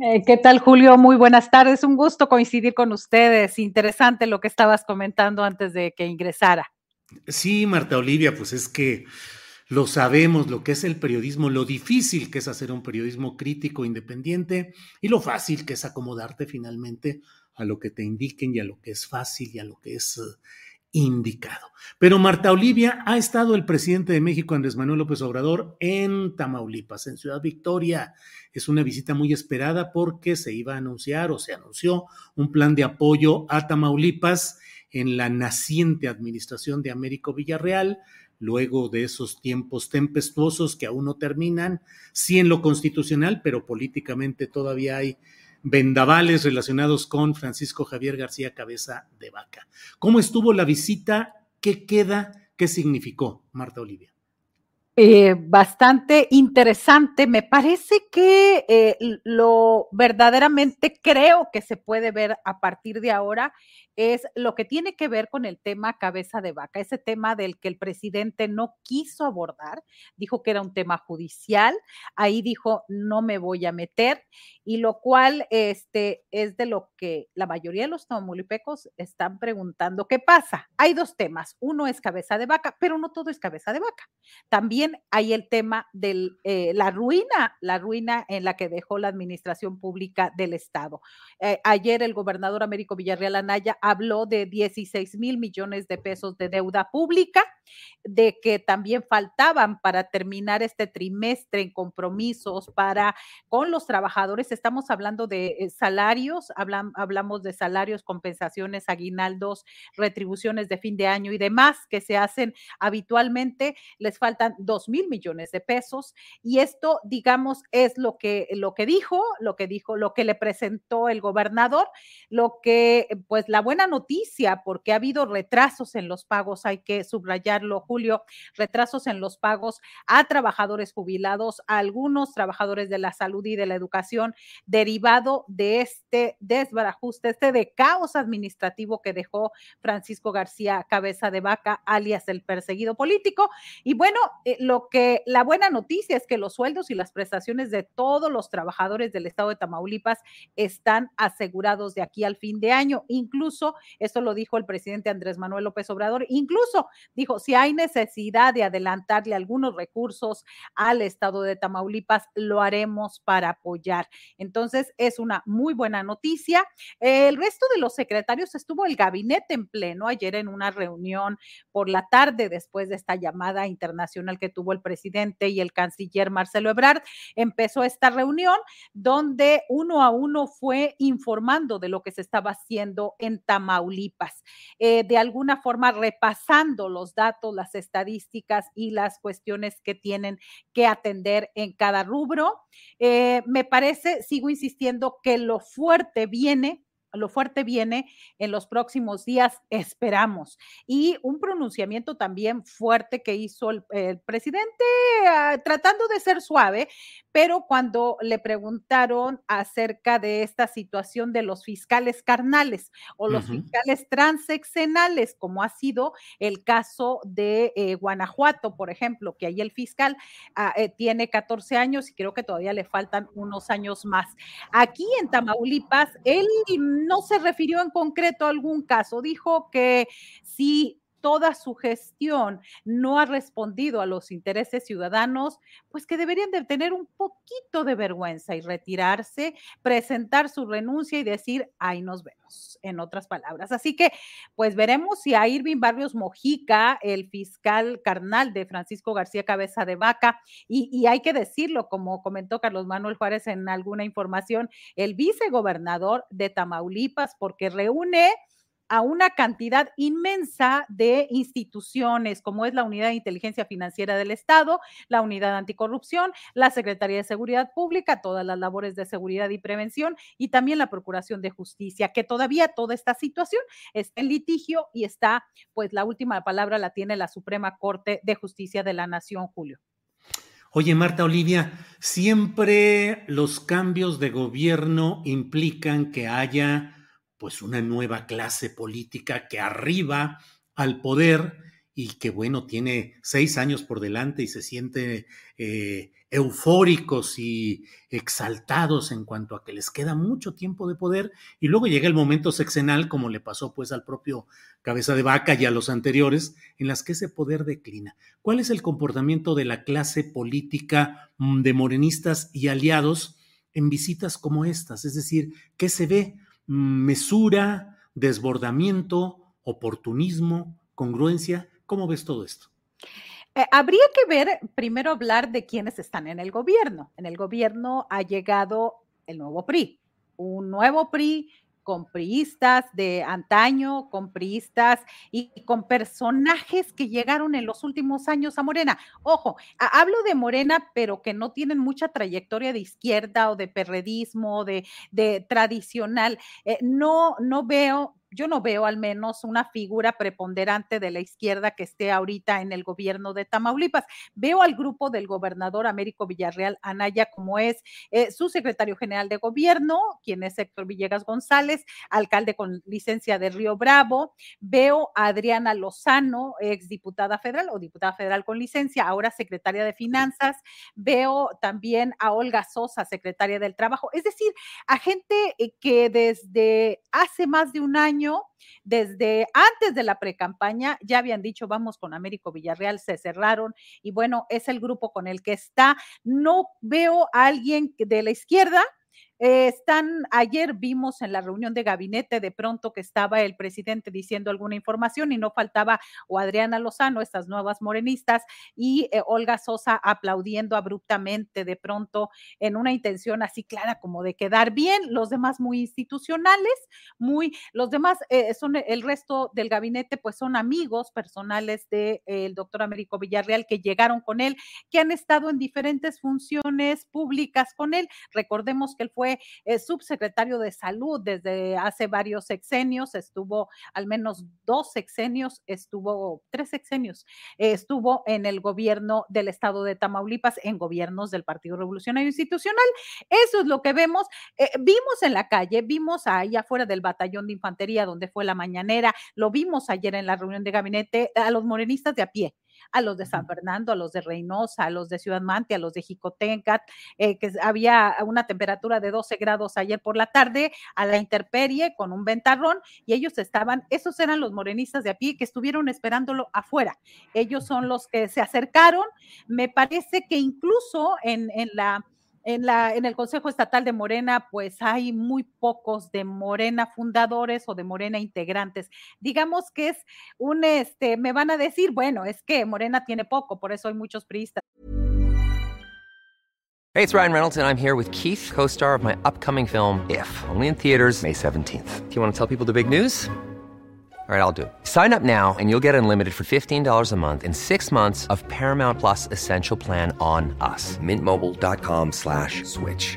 Eh, ¿Qué tal, Julio? Muy buenas tardes. Un gusto coincidir con ustedes. Interesante lo que estabas comentando antes de que ingresara. Sí, Marta Olivia, pues es que lo sabemos, lo que es el periodismo, lo difícil que es hacer un periodismo crítico, independiente, y lo fácil que es acomodarte finalmente a lo que te indiquen y a lo que es fácil y a lo que es eh, indicado. Pero Marta Olivia, ha estado el presidente de México, Andrés Manuel López Obrador, en Tamaulipas, en Ciudad Victoria. Es una visita muy esperada porque se iba a anunciar o se anunció un plan de apoyo a Tamaulipas en la naciente administración de Américo Villarreal, luego de esos tiempos tempestuosos que aún no terminan, sí en lo constitucional, pero políticamente todavía hay vendavales relacionados con Francisco Javier García Cabeza de Vaca. ¿Cómo estuvo la visita? ¿Qué queda? ¿Qué significó, Marta Olivia? Eh, bastante interesante. Me parece que eh, lo verdaderamente creo que se puede ver a partir de ahora es lo que tiene que ver con el tema cabeza de vaca, ese tema del que el presidente no quiso abordar, dijo que era un tema judicial, ahí dijo no me voy a meter y lo cual este es de lo que la mayoría de los tamuulipecos están preguntando, ¿qué pasa? Hay dos temas, uno es cabeza de vaca, pero no todo es cabeza de vaca. También hay el tema de eh, la ruina, la ruina en la que dejó la administración pública del Estado. Eh, ayer el gobernador Américo Villarreal Anaya habló de 16 mil millones de pesos de deuda pública, de que también faltaban para terminar este trimestre en compromisos para con los trabajadores. Estamos hablando de eh, salarios, hablamos de salarios, compensaciones, aguinaldos, retribuciones de fin de año y demás que se hacen habitualmente. Les faltan 2 mil millones de pesos y esto, digamos, es lo que, lo que dijo, lo que dijo, lo que le presentó el gobernador, lo que, pues la buena noticia, porque ha habido retrasos en los pagos, hay que subrayarlo, Julio, retrasos en los pagos a trabajadores jubilados, a algunos trabajadores de la salud y de la educación, derivado de este desbarajuste, este de caos administrativo que dejó Francisco García Cabeza de Vaca, alias el perseguido político. Y bueno, eh, lo que la buena noticia es que los sueldos y las prestaciones de todos los trabajadores del estado de Tamaulipas están asegurados de aquí al fin de año, incluso esto lo dijo el presidente Andrés Manuel López Obrador, incluso dijo, si hay necesidad de adelantarle algunos recursos al estado de Tamaulipas, lo haremos para apoyar. Entonces, es una muy buena noticia. El resto de los secretarios estuvo el gabinete en pleno ayer en una reunión por la tarde después de esta llamada internacional que tuvo el presidente y el canciller Marcelo Ebrard. Empezó esta reunión donde uno a uno fue informando de lo que se estaba haciendo en Tamaulipas, eh, de alguna forma repasando los datos, las estadísticas y las cuestiones que tienen que atender en cada rubro. Eh, me parece, sigo insistiendo, que lo fuerte viene lo fuerte viene en los próximos días, esperamos. Y un pronunciamiento también fuerte que hizo el, presidente, ah, tratando de ser suave, pero cuando le preguntaron acerca de esta situación de los fiscales carnales o los fiscales transexenales, como ha sido el caso de eh, Guanajuato, por ejemplo, que ahí el fiscal ah, eh, tiene 14 años y creo que todavía le faltan unos años más. Aquí en Tamaulipas, él no se refirió en concreto a algún caso, dijo que si toda su gestión no ha respondido a los intereses ciudadanos, pues que deberían de tener un poquito de vergüenza y retirarse, presentar su renuncia y decir, ahí nos vemos, en otras palabras. Así que, pues veremos si a Irving Barrios Mojica, el fiscal carnal de Francisco García Cabeza de Vaca, y, y hay que decirlo, como comentó Carlos Manuel Juárez en alguna información, el vicegobernador de Tamaulipas, porque reúne a una cantidad inmensa de instituciones, como es la Unidad de Inteligencia Financiera del Estado, la Unidad Anticorrupción, la Secretaría de Seguridad Pública, todas las labores de seguridad y prevención y también la Procuración de Justicia, que todavía toda esta situación está en litigio y está, pues la última palabra la tiene la Suprema Corte de Justicia de la Nación, Julio. Oye, Marta Olivia, siempre los cambios de gobierno implican que haya pues una nueva clase política que arriba al poder y que bueno, tiene seis años por delante y se siente eh, eufóricos y exaltados en cuanto a que les queda mucho tiempo de poder y luego llega el momento sexenal como le pasó pues al propio cabeza de vaca y a los anteriores en las que ese poder declina. ¿Cuál es el comportamiento de la clase política mm, de morenistas y aliados en visitas como estas? Es decir, ¿qué se ve? Mesura, desbordamiento, oportunismo, congruencia. ¿Cómo ves todo esto? Eh, habría que ver, primero hablar de quienes están en el gobierno. En el gobierno ha llegado el nuevo PRI, un nuevo PRI con priistas de antaño, con priistas y, con personajes que llegaron en los últimos años a Morena. Ojo, hablo de Morena, pero que no tienen mucha trayectoria de izquierda o de perredismo, de, de tradicional. Eh, no, no veo yo no veo al menos una figura preponderante de la izquierda que esté ahorita en el gobierno de Tamaulipas. Veo al grupo del gobernador Américo Villarreal Anaya como es eh, su secretario general de gobierno, quien es Héctor Villegas González, alcalde con licencia de Río Bravo. Veo a Adriana Lozano, ex diputada federal o diputada federal con licencia, ahora secretaria de Finanzas. Veo también a Olga Sosa, secretaria del Trabajo. Es decir, a gente eh, que desde hace más de un año desde antes de la precampaña, ya habían dicho, vamos con Américo Villarreal, se cerraron y bueno, es el grupo con el que está. No veo a alguien de la izquierda eh, están, ayer vimos en la reunión de gabinete de pronto que estaba el presidente diciendo alguna información y no faltaba o Adriana Lozano, estas nuevas morenistas, y eh, Olga Sosa aplaudiendo abruptamente de pronto en una intención así clara como de quedar bien, los demás muy institucionales, muy, los demás eh, son el resto del gabinete, pues son amigos personales del de, doctor Américo Villarreal que llegaron con él, que han estado en diferentes funciones públicas con él. Recordemos que él fue subsecretario de salud desde hace varios sexenios, estuvo al menos dos sexenios, estuvo tres sexenios, estuvo en el gobierno del estado de Tamaulipas, en gobiernos del Partido Revolucionario Institucional. Eso es lo que vemos. Eh, vimos en la calle, vimos ahí afuera del batallón de infantería donde fue la mañanera, lo vimos ayer en la reunión de gabinete a los morenistas de a pie a los de San Fernando, a los de Reynosa, a los de Ciudad Mante, a los de Jicotencat, eh, que había una temperatura de 12 grados ayer por la tarde, a la interperie con un ventarrón, y ellos estaban, esos eran los morenistas de a pie que estuvieron esperándolo afuera. Ellos son los que se acercaron. Me parece que incluso en, en la en, el Consejo Estatal de Morena, pues hay muy pocos de Morena fundadores o de Morena integrantes. Digamos que es un, este, me van a decir, bueno, es que Morena tiene poco, por eso hay muchos priistas. Hey, it's Ryan Reynolds and I'm here with Keith, co-star of my upcoming film, If, only in theaters May 17th. Do you want to tell people the big news? All right, I'll do it. Sign up now and you'll get unlimited for $15 a month in six months of Paramount Plus Essential Plan on us. Mintmobile.com slash switch.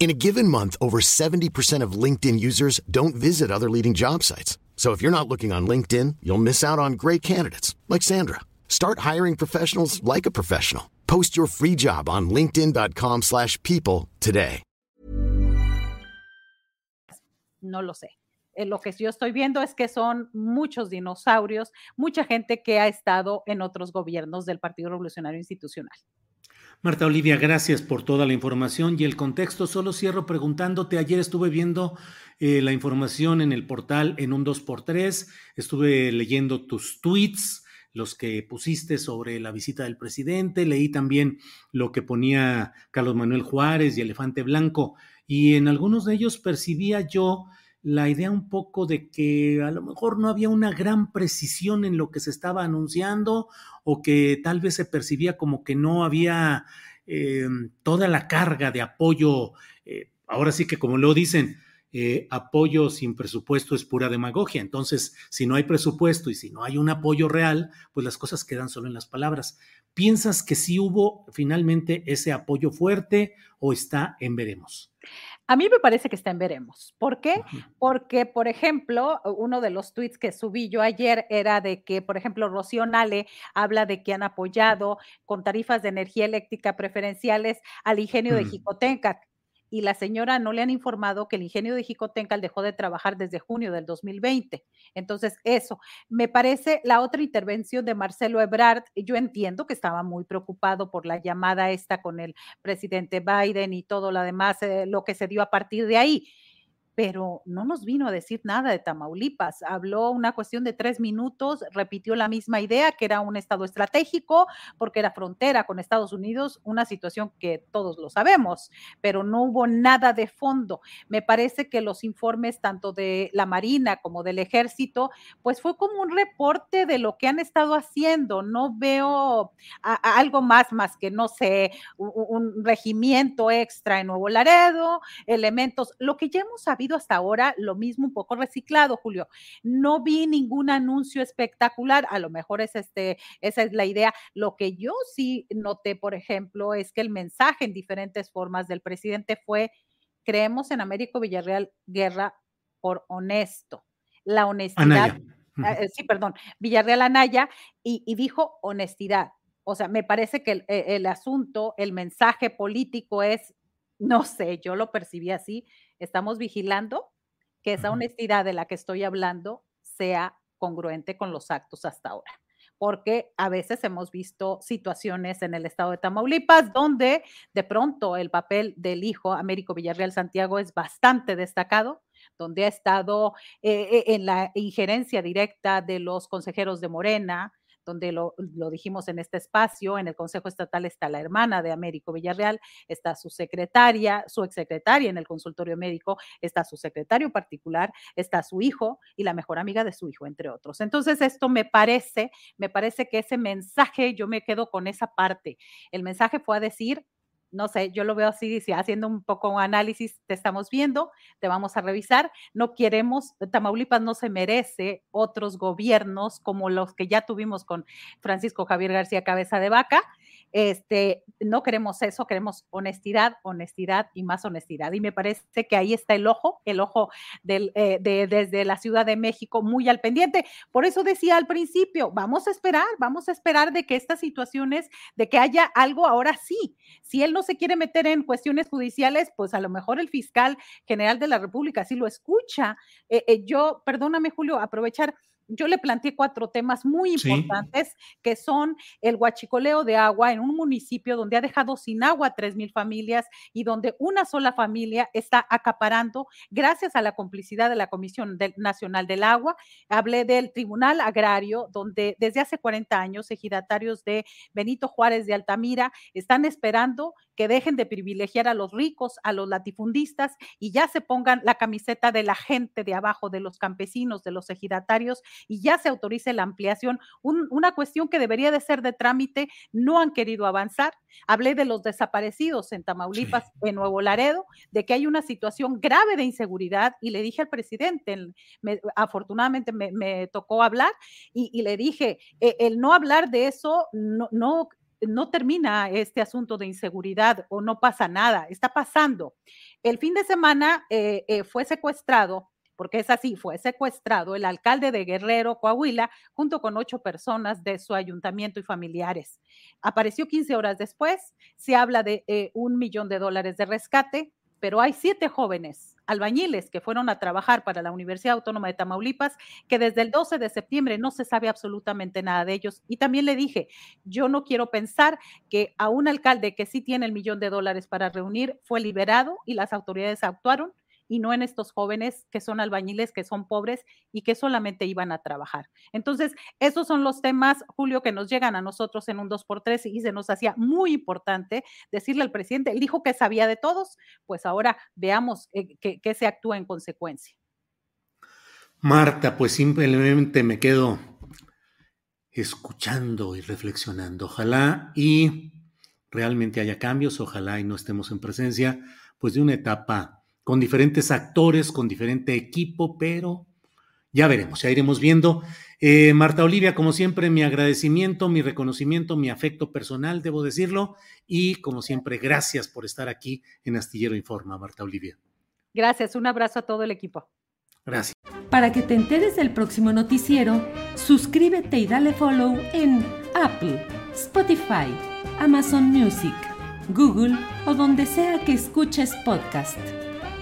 In a given month, over 70% of LinkedIn users don't visit other leading job sites. So if you're not looking on LinkedIn, you'll miss out on great candidates like Sandra. Start hiring professionals like a professional. Post your free job on linkedin.com/people slash people today. no lo sé. Eh, lo que yo estoy viendo es que son muchos dinosaurios, mucha gente que ha estado en otros gobiernos del Partido Revolucionario Institucional. Marta Olivia, gracias por toda la información y el contexto. Solo cierro preguntándote, ayer estuve viendo eh, la información en el portal en un 2x3, estuve leyendo tus tweets, los que pusiste sobre la visita del presidente, leí también lo que ponía Carlos Manuel Juárez y Elefante Blanco, y en algunos de ellos percibía yo la idea un poco de que a lo mejor no había una gran precisión en lo que se estaba anunciando o que tal vez se percibía como que no había eh, toda la carga de apoyo, eh, ahora sí que como lo dicen, eh, apoyo sin presupuesto es pura demagogia. Entonces, si no hay presupuesto y si no hay un apoyo real, pues las cosas quedan solo en las palabras. ¿Piensas que sí hubo finalmente ese apoyo fuerte o está en veremos? A mí me parece que está en veremos. ¿Por qué? Porque, por ejemplo, uno de los tweets que subí yo ayer era de que, por ejemplo, Rocío Nale habla de que han apoyado con tarifas de energía eléctrica preferenciales al ingenio de Mm. Jicotenca. Y la señora no le han informado que el ingenio de Jicotencal dejó de trabajar desde junio del 2020. Entonces, eso. Me parece la otra intervención de Marcelo Ebrard. Yo entiendo que estaba muy preocupado por la llamada esta con el presidente Biden y todo lo demás, eh, lo que se dio a partir de ahí. Pero no nos vino a decir nada de Tamaulipas. Habló una cuestión de tres minutos, repitió la misma idea, que era un estado estratégico, porque era frontera con Estados Unidos, una situación que todos lo sabemos, pero no hubo nada de fondo. Me parece que los informes tanto de la Marina como del Ejército, pues fue como un reporte de lo que han estado haciendo. No veo algo más, más que, no sé, u- u- un regimiento extra en Nuevo Laredo, elementos, lo que ya hemos sabido hasta ahora, lo mismo un poco reciclado, Julio. No vi ningún anuncio espectacular, a lo mejor es este, esa es la idea. Lo que yo sí noté, por ejemplo, es que el mensaje en diferentes formas del presidente fue, creemos en Américo Villarreal Guerra por honesto. La honestidad Anaya. Ah, eh, sí, perdón, Villarreal Anaya, y, y dijo honestidad. O sea, me parece que el, e- el asunto, el mensaje político es, no sé, yo lo percibí así, estamos vigilando que esa honestidad de la que estoy hablando sea congruente con los actos hasta ahora. Porque a veces hemos visto situaciones en el estado de Tamaulipas donde de pronto el papel del hijo Américo Villarreal Santiago es bastante destacado, donde ha estado eh, eh, en la injerencia directa de los consejeros de Morena, donde lo, lo dijimos en este espacio, en el Consejo Estatal está la hermana de Américo Villarreal, está su secretaria, su exsecretaria en el consultorio médico, está su secretario particular, está su hijo y la mejor amiga de su hijo, entre otros. Entonces, esto me parece, me parece que ese mensaje, yo me quedo con esa parte. El mensaje fue a decir, no sé, yo lo veo así, dice, haciendo un poco análisis, te estamos viendo, te vamos a revisar, no queremos, Tamaulipas no se merece otros gobiernos como los que ya tuvimos con Francisco Javier García Cabeza de Vaca, este, no queremos eso, queremos honestidad, honestidad y más honestidad. Y me parece que ahí está el ojo, el ojo del, eh, de, desde la Ciudad de México muy al pendiente. Por eso decía al principio, vamos a esperar, vamos a esperar de que estas situaciones, de que haya algo ahora sí. Si él no se quiere meter en cuestiones judiciales, pues a lo mejor el fiscal general de la República sí lo escucha. Eh, eh, yo, perdóname Julio, aprovechar yo le planteé cuatro temas muy importantes, que son el huachicoleo de agua en un municipio donde ha dejado sin agua tres mil familias y donde una sola familia está acaparando, gracias a la complicidad de la Comisión Nacional del Agua. Hablé del Tribunal Agrario, donde desde hace 40 años ejidatarios de Benito Juárez de Altamira están esperando que dejen de privilegiar a los ricos, a los latifundistas y ya se pongan la camiseta de la gente de abajo, de los campesinos, de los ejidatarios y ya se autorice la ampliación. una cuestión que debería de ser de trámite, no han querido avanzar. Hablé de los desaparecidos en Tamaulipas, en Nuevo Laredo, de que hay una situación grave de inseguridad y le dije al presidente, afortunadamente me, tocó hablar y, le dije, e, el no hablar de eso no, no no termina este asunto de inseguridad o no pasa nada, está pasando. El fin de semana eh, eh, fue secuestrado, porque es así, fue secuestrado el alcalde de Guerrero, Coahuila, junto con ocho personas de su ayuntamiento y familiares. Apareció 15 horas después, se habla de eh, un millón de dólares de rescate, pero hay siete jóvenes albañiles que fueron a trabajar para la Universidad Autónoma de Tamaulipas, que desde el 12 de septiembre no se sabe absolutamente nada de ellos. Y también le dije, yo no quiero pensar que a un alcalde que sí tiene el millón de dólares para reunir fue liberado y las autoridades actuaron y no en estos jóvenes que son albañiles, que son pobres y que solamente iban a trabajar. Entonces, esos son los temas, Julio, que nos llegan a nosotros en un 2x3 y se nos hacía muy importante decirle al presidente, él dijo que sabía de todos, pues ahora veamos eh, que, se actúa en consecuencia. Marta, pues simplemente me quedo escuchando y reflexionando. Ojalá y realmente haya cambios, ojalá y no estemos en presencia pues de una etapa con diferentes actores, con diferente equipo, pero ya veremos, ya iremos viendo. Eh, Marta Olivia, como siempre, mi agradecimiento, mi reconocimiento, mi afecto personal, debo decirlo, y como siempre, gracias por estar aquí en Astillero Informa, Marta Olivia. Gracias, un abrazo a todo el equipo. Gracias. Para que te enteres del próximo noticiero, suscríbete y dale follow en Apple, Spotify, Amazon Music, Google o donde sea que escuches podcast